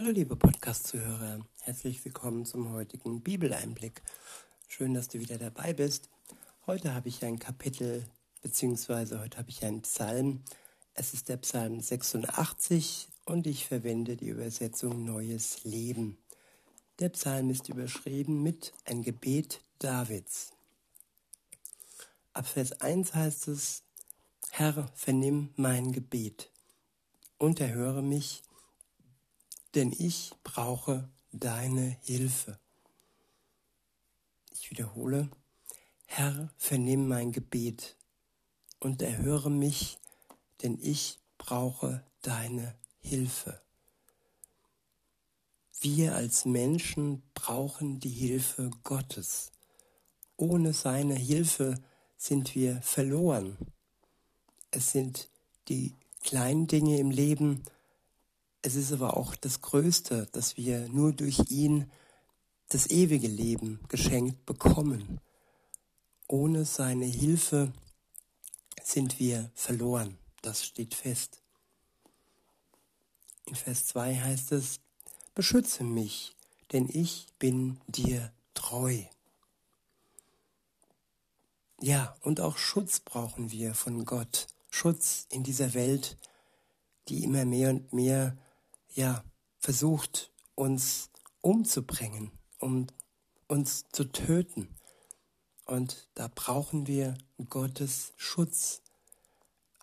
Hallo liebe Podcast-Zuhörer, herzlich willkommen zum heutigen Bibeleinblick. Schön, dass du wieder dabei bist. Heute habe ich ein Kapitel, beziehungsweise heute habe ich einen Psalm. Es ist der Psalm 86 und ich verwende die Übersetzung Neues Leben. Der Psalm ist überschrieben mit ein Gebet Davids. Ab Vers 1 heißt es, Herr, vernimm mein Gebet und erhöre mich, denn ich brauche deine Hilfe. Ich wiederhole, Herr, vernimm mein Gebet und erhöre mich, denn ich brauche deine Hilfe. Wir als Menschen brauchen die Hilfe Gottes. Ohne seine Hilfe sind wir verloren. Es sind die kleinen Dinge im Leben, es ist aber auch das Größte, dass wir nur durch ihn das ewige Leben geschenkt bekommen. Ohne seine Hilfe sind wir verloren. Das steht fest. In Vers 2 heißt es, beschütze mich, denn ich bin dir treu. Ja, und auch Schutz brauchen wir von Gott. Schutz in dieser Welt, die immer mehr und mehr ja, versucht, uns umzubringen, um uns zu töten. Und da brauchen wir Gottes Schutz.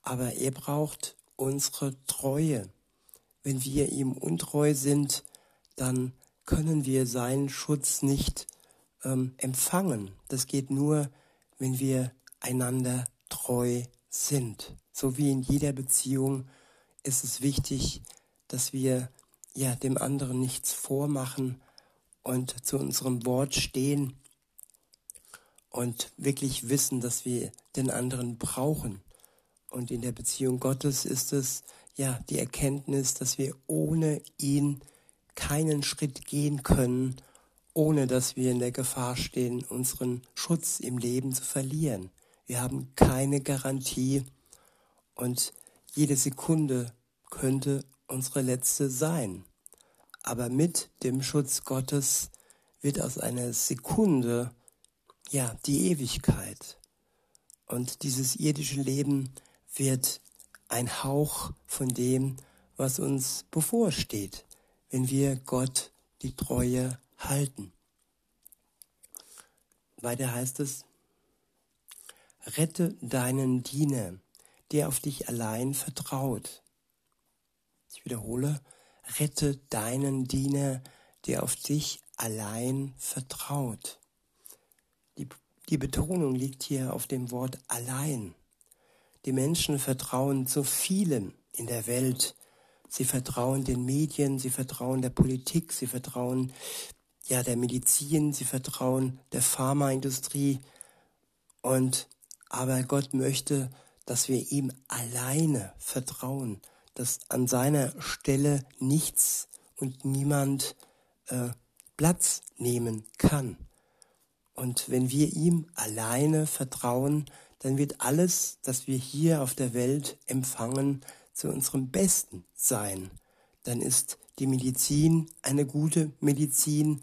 Aber er braucht unsere Treue. Wenn wir ihm untreu sind, dann können wir seinen Schutz nicht ähm, empfangen. Das geht nur, wenn wir einander treu sind. So wie in jeder Beziehung ist es wichtig, dass wir ja dem anderen nichts vormachen und zu unserem Wort stehen und wirklich wissen, dass wir den anderen brauchen. Und in der Beziehung Gottes ist es ja die Erkenntnis, dass wir ohne ihn keinen Schritt gehen können, ohne dass wir in der Gefahr stehen, unseren Schutz im Leben zu verlieren. Wir haben keine Garantie und jede Sekunde könnte unsere letzte sein. Aber mit dem Schutz Gottes wird aus einer Sekunde ja die Ewigkeit. Und dieses irdische Leben wird ein Hauch von dem, was uns bevorsteht, wenn wir Gott die Treue halten. Weiter heißt es, rette deinen Diener, der auf dich allein vertraut. Ich wiederhole, rette deinen Diener, der auf dich allein vertraut. Die, die Betonung liegt hier auf dem Wort allein. Die Menschen vertrauen zu vielem in der Welt. Sie vertrauen den Medien, sie vertrauen der Politik, sie vertrauen ja der Medizin, sie vertrauen der Pharmaindustrie. Und aber Gott möchte, dass wir ihm alleine vertrauen, dass an seiner Stelle nichts und niemand äh, Platz nehmen kann. Und wenn wir ihm alleine vertrauen, dann wird alles, das wir hier auf der Welt empfangen, zu unserem Besten sein. Dann ist die Medizin eine gute Medizin,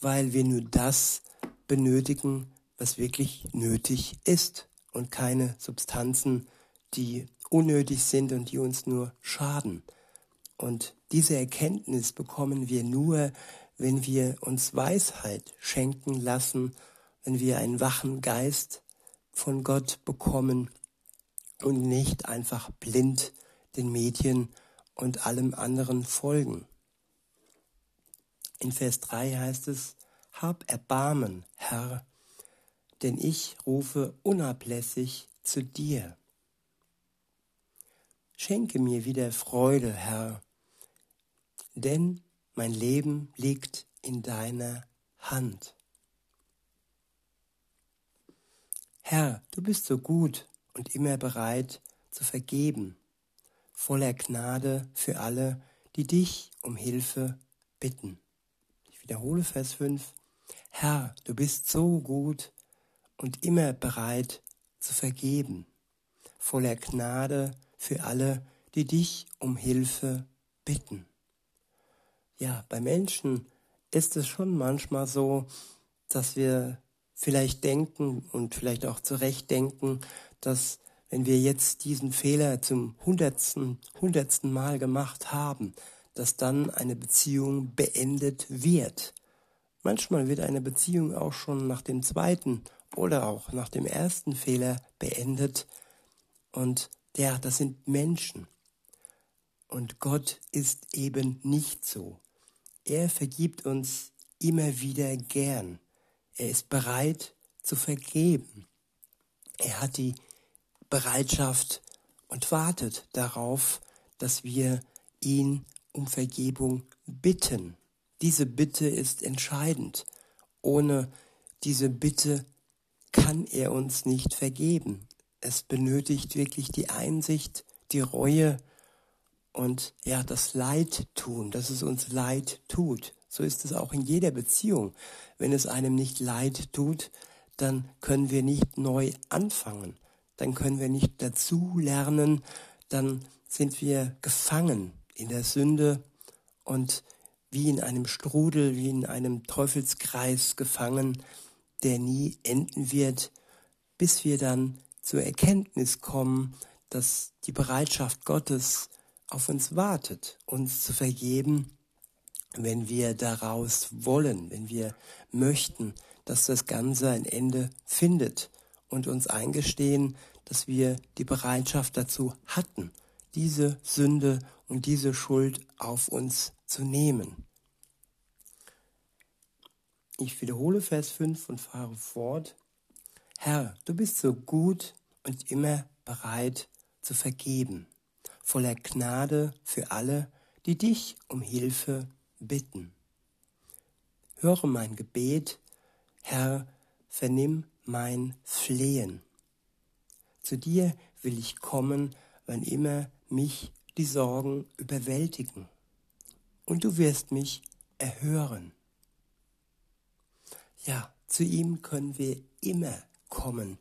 weil wir nur das benötigen, was wirklich nötig ist und keine Substanzen, die unnötig sind und die uns nur schaden. Und diese Erkenntnis bekommen wir nur, wenn wir uns Weisheit schenken lassen, wenn wir einen wachen Geist von Gott bekommen und nicht einfach blind den Medien und allem anderen folgen. In Vers 3 heißt es, Hab Erbarmen, Herr, denn ich rufe unablässig zu dir. Schenke mir wieder Freude, Herr, denn mein Leben liegt in deiner Hand. Herr, du bist so gut und immer bereit zu vergeben, voller Gnade für alle, die dich um Hilfe bitten. Ich wiederhole Vers 5. Herr, du bist so gut und immer bereit zu vergeben, voller Gnade für alle, die dich um Hilfe bitten. ja, bei Menschen ist es schon manchmal so, dass wir vielleicht denken und vielleicht auch zurecht denken, dass wenn wir jetzt diesen Fehler zum hundertsten, hundertsten Mal gemacht haben, dass dann eine Beziehung beendet wird. Manchmal wird eine Beziehung auch schon nach dem zweiten oder auch nach dem ersten Fehler beendet. Und ja, das sind Menschen. Und Gott ist eben nicht so. Er vergibt uns immer wieder gern. Er ist bereit zu vergeben. Er hat die Bereitschaft und wartet darauf, dass wir ihn um Vergebung bitten. Diese Bitte ist entscheidend. Ohne diese Bitte kann er uns nicht vergeben. Es benötigt wirklich die Einsicht, die Reue und ja, das Leid tun, dass es uns Leid tut. So ist es auch in jeder Beziehung. Wenn es einem nicht leid tut, dann können wir nicht neu anfangen. Dann können wir nicht dazu lernen. Dann sind wir gefangen in der Sünde und wie in einem Strudel, wie in einem Teufelskreis gefangen, der nie enden wird, bis wir dann zur Erkenntnis kommen, dass die Bereitschaft Gottes auf uns wartet, uns zu vergeben, wenn wir daraus wollen, wenn wir möchten, dass das Ganze ein Ende findet und uns eingestehen, dass wir die Bereitschaft dazu hatten, diese Sünde und diese Schuld auf uns zu nehmen. Ich wiederhole Vers 5 und fahre fort. Herr, du bist so gut und immer bereit zu vergeben voller Gnade für alle, die dich um Hilfe bitten. Höre mein Gebet, Herr, vernimm mein Flehen. Zu dir will ich kommen, wann immer mich die Sorgen überwältigen. Und du wirst mich erhören. Ja, zu ihm können wir immer kommen.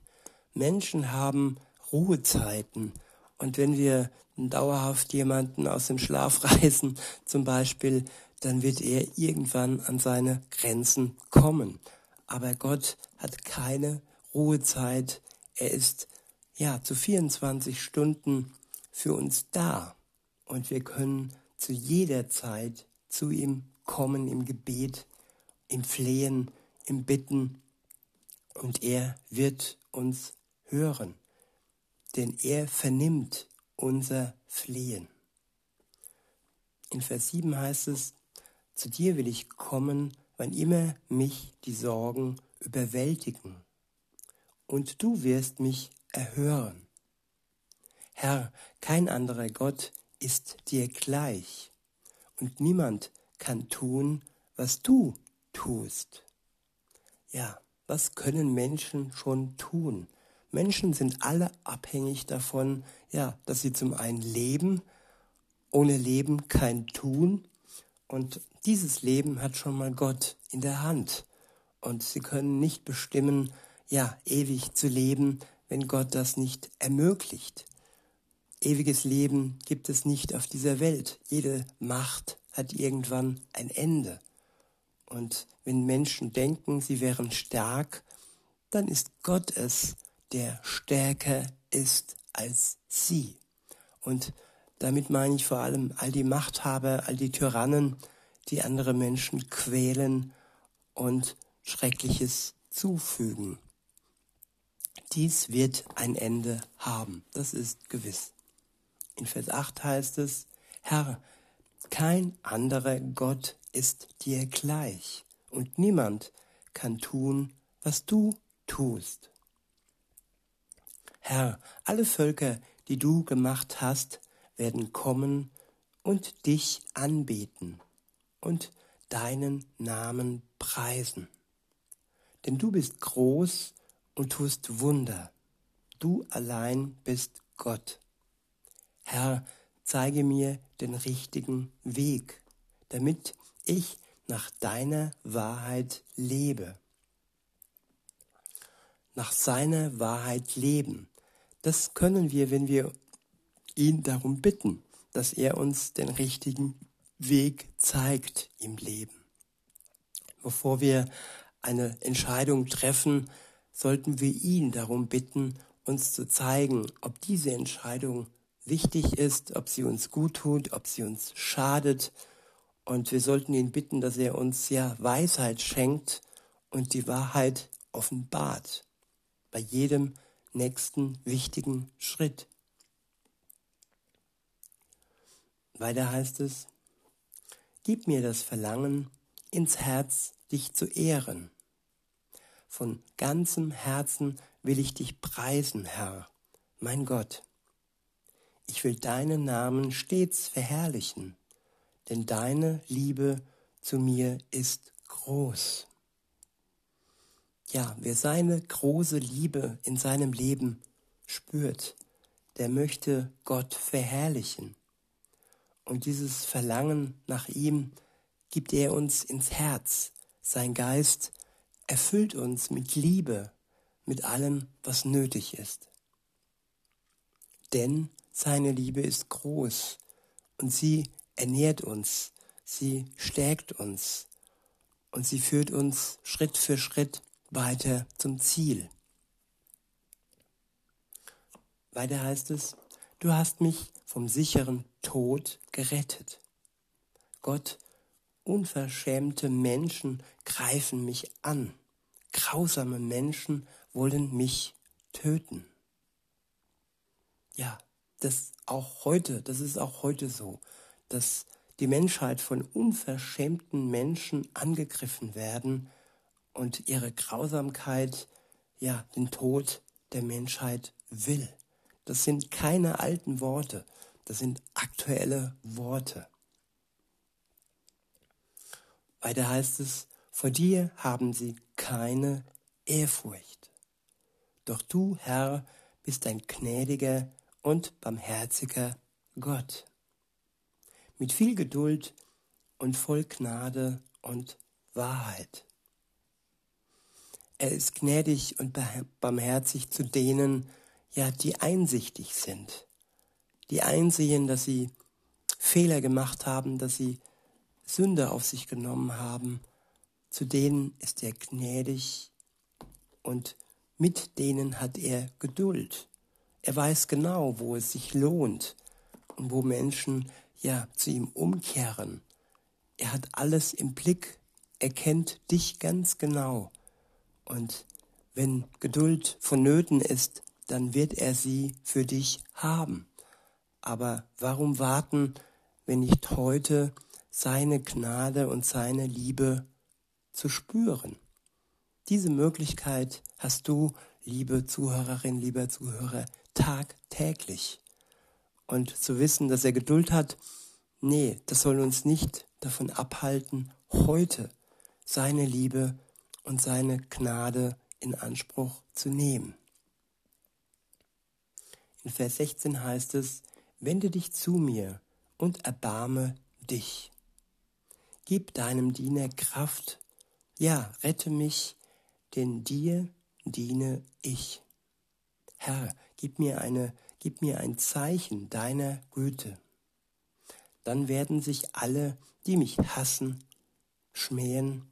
Menschen haben Ruhezeiten und wenn wir dauerhaft jemanden aus dem Schlaf reißen, zum Beispiel, dann wird er irgendwann an seine Grenzen kommen. Aber Gott hat keine Ruhezeit. Er ist ja zu 24 Stunden für uns da. Und wir können zu jeder Zeit zu ihm kommen im Gebet, im Flehen, im Bitten. Und er wird uns hören denn er vernimmt unser Flehen. In Vers 7 heißt es, zu dir will ich kommen, wann immer mich die Sorgen überwältigen, und du wirst mich erhören. Herr, kein anderer Gott ist dir gleich, und niemand kann tun, was du tust. Ja, was können Menschen schon tun? Menschen sind alle abhängig davon, ja, dass sie zum einen leben, ohne Leben kein Tun. Und dieses Leben hat schon mal Gott in der Hand. Und sie können nicht bestimmen, ja, ewig zu leben, wenn Gott das nicht ermöglicht. Ewiges Leben gibt es nicht auf dieser Welt. Jede Macht hat irgendwann ein Ende. Und wenn Menschen denken, sie wären stark, dann ist Gott es, der stärker ist als sie. Und damit meine ich vor allem all die Machthaber, all die Tyrannen, die andere Menschen quälen und Schreckliches zufügen. Dies wird ein Ende haben, das ist gewiss. In Vers 8 heißt es, Herr, kein anderer Gott ist dir gleich und niemand kann tun, was du tust. Herr, alle Völker, die du gemacht hast, werden kommen und dich anbeten und deinen Namen preisen. Denn du bist groß und tust Wunder. Du allein bist Gott. Herr, zeige mir den richtigen Weg, damit ich nach deiner Wahrheit lebe. Nach seiner Wahrheit leben, das können wir, wenn wir ihn darum bitten, dass er uns den richtigen Weg zeigt im Leben. Bevor wir eine Entscheidung treffen, sollten wir ihn darum bitten, uns zu zeigen, ob diese Entscheidung wichtig ist, ob sie uns gut tut, ob sie uns schadet. Und wir sollten ihn bitten, dass er uns ja Weisheit schenkt und die Wahrheit offenbart bei jedem nächsten wichtigen Schritt. Weiter heißt es, gib mir das Verlangen ins Herz, dich zu ehren. Von ganzem Herzen will ich dich preisen, Herr, mein Gott. Ich will deinen Namen stets verherrlichen, denn deine Liebe zu mir ist groß. Ja, wer seine große Liebe in seinem Leben spürt, der möchte Gott verherrlichen. Und dieses Verlangen nach ihm gibt er uns ins Herz. Sein Geist erfüllt uns mit Liebe, mit allem, was nötig ist. Denn seine Liebe ist groß und sie ernährt uns, sie stärkt uns und sie führt uns Schritt für Schritt weiter zum Ziel. Weiter heißt es, du hast mich vom sicheren Tod gerettet. Gott, unverschämte Menschen greifen mich an. Grausame Menschen wollen mich töten. Ja, das auch heute, das ist auch heute so, dass die Menschheit von unverschämten Menschen angegriffen werden und ihre Grausamkeit, ja, den Tod der Menschheit will. Das sind keine alten Worte, das sind aktuelle Worte. Weiter heißt es, vor dir haben sie keine Ehrfurcht. Doch du, Herr, bist ein gnädiger und barmherziger Gott. Mit viel Geduld und voll Gnade und Wahrheit. Er ist gnädig und barmherzig zu denen, ja, die einsichtig sind, die einsehen, dass sie Fehler gemacht haben, dass sie Sünde auf sich genommen haben. Zu denen ist er gnädig und mit denen hat er Geduld. Er weiß genau, wo es sich lohnt und wo Menschen ja zu ihm umkehren. Er hat alles im Blick, er kennt dich ganz genau und wenn Geduld vonnöten ist, dann wird er sie für dich haben. Aber warum warten, wenn nicht heute seine Gnade und seine Liebe zu spüren? Diese Möglichkeit hast du, liebe Zuhörerin, lieber Zuhörer, tagtäglich. Und zu wissen, dass er Geduld hat, nee, das soll uns nicht davon abhalten, heute seine Liebe und seine Gnade in Anspruch zu nehmen. In Vers 16 heißt es, wende dich zu mir und erbarme dich. Gib deinem Diener Kraft, ja, rette mich, denn dir diene ich. Herr, gib mir eine, gib mir ein Zeichen deiner Güte. Dann werden sich alle, die mich hassen, schmähen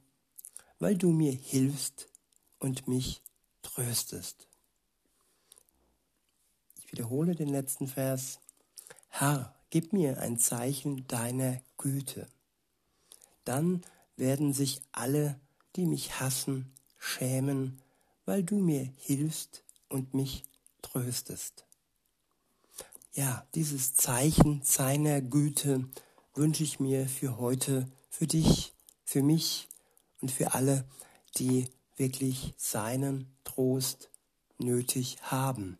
weil du mir hilfst und mich tröstest. Ich wiederhole den letzten Vers. Herr, gib mir ein Zeichen deiner Güte. Dann werden sich alle, die mich hassen, schämen, weil du mir hilfst und mich tröstest. Ja, dieses Zeichen seiner Güte wünsche ich mir für heute, für dich, für mich und für alle, die wirklich seinen Trost nötig haben.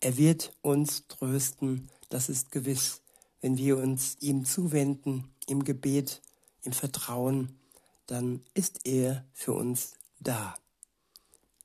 Er wird uns trösten, das ist gewiss, wenn wir uns ihm zuwenden im Gebet, im Vertrauen, dann ist er für uns da.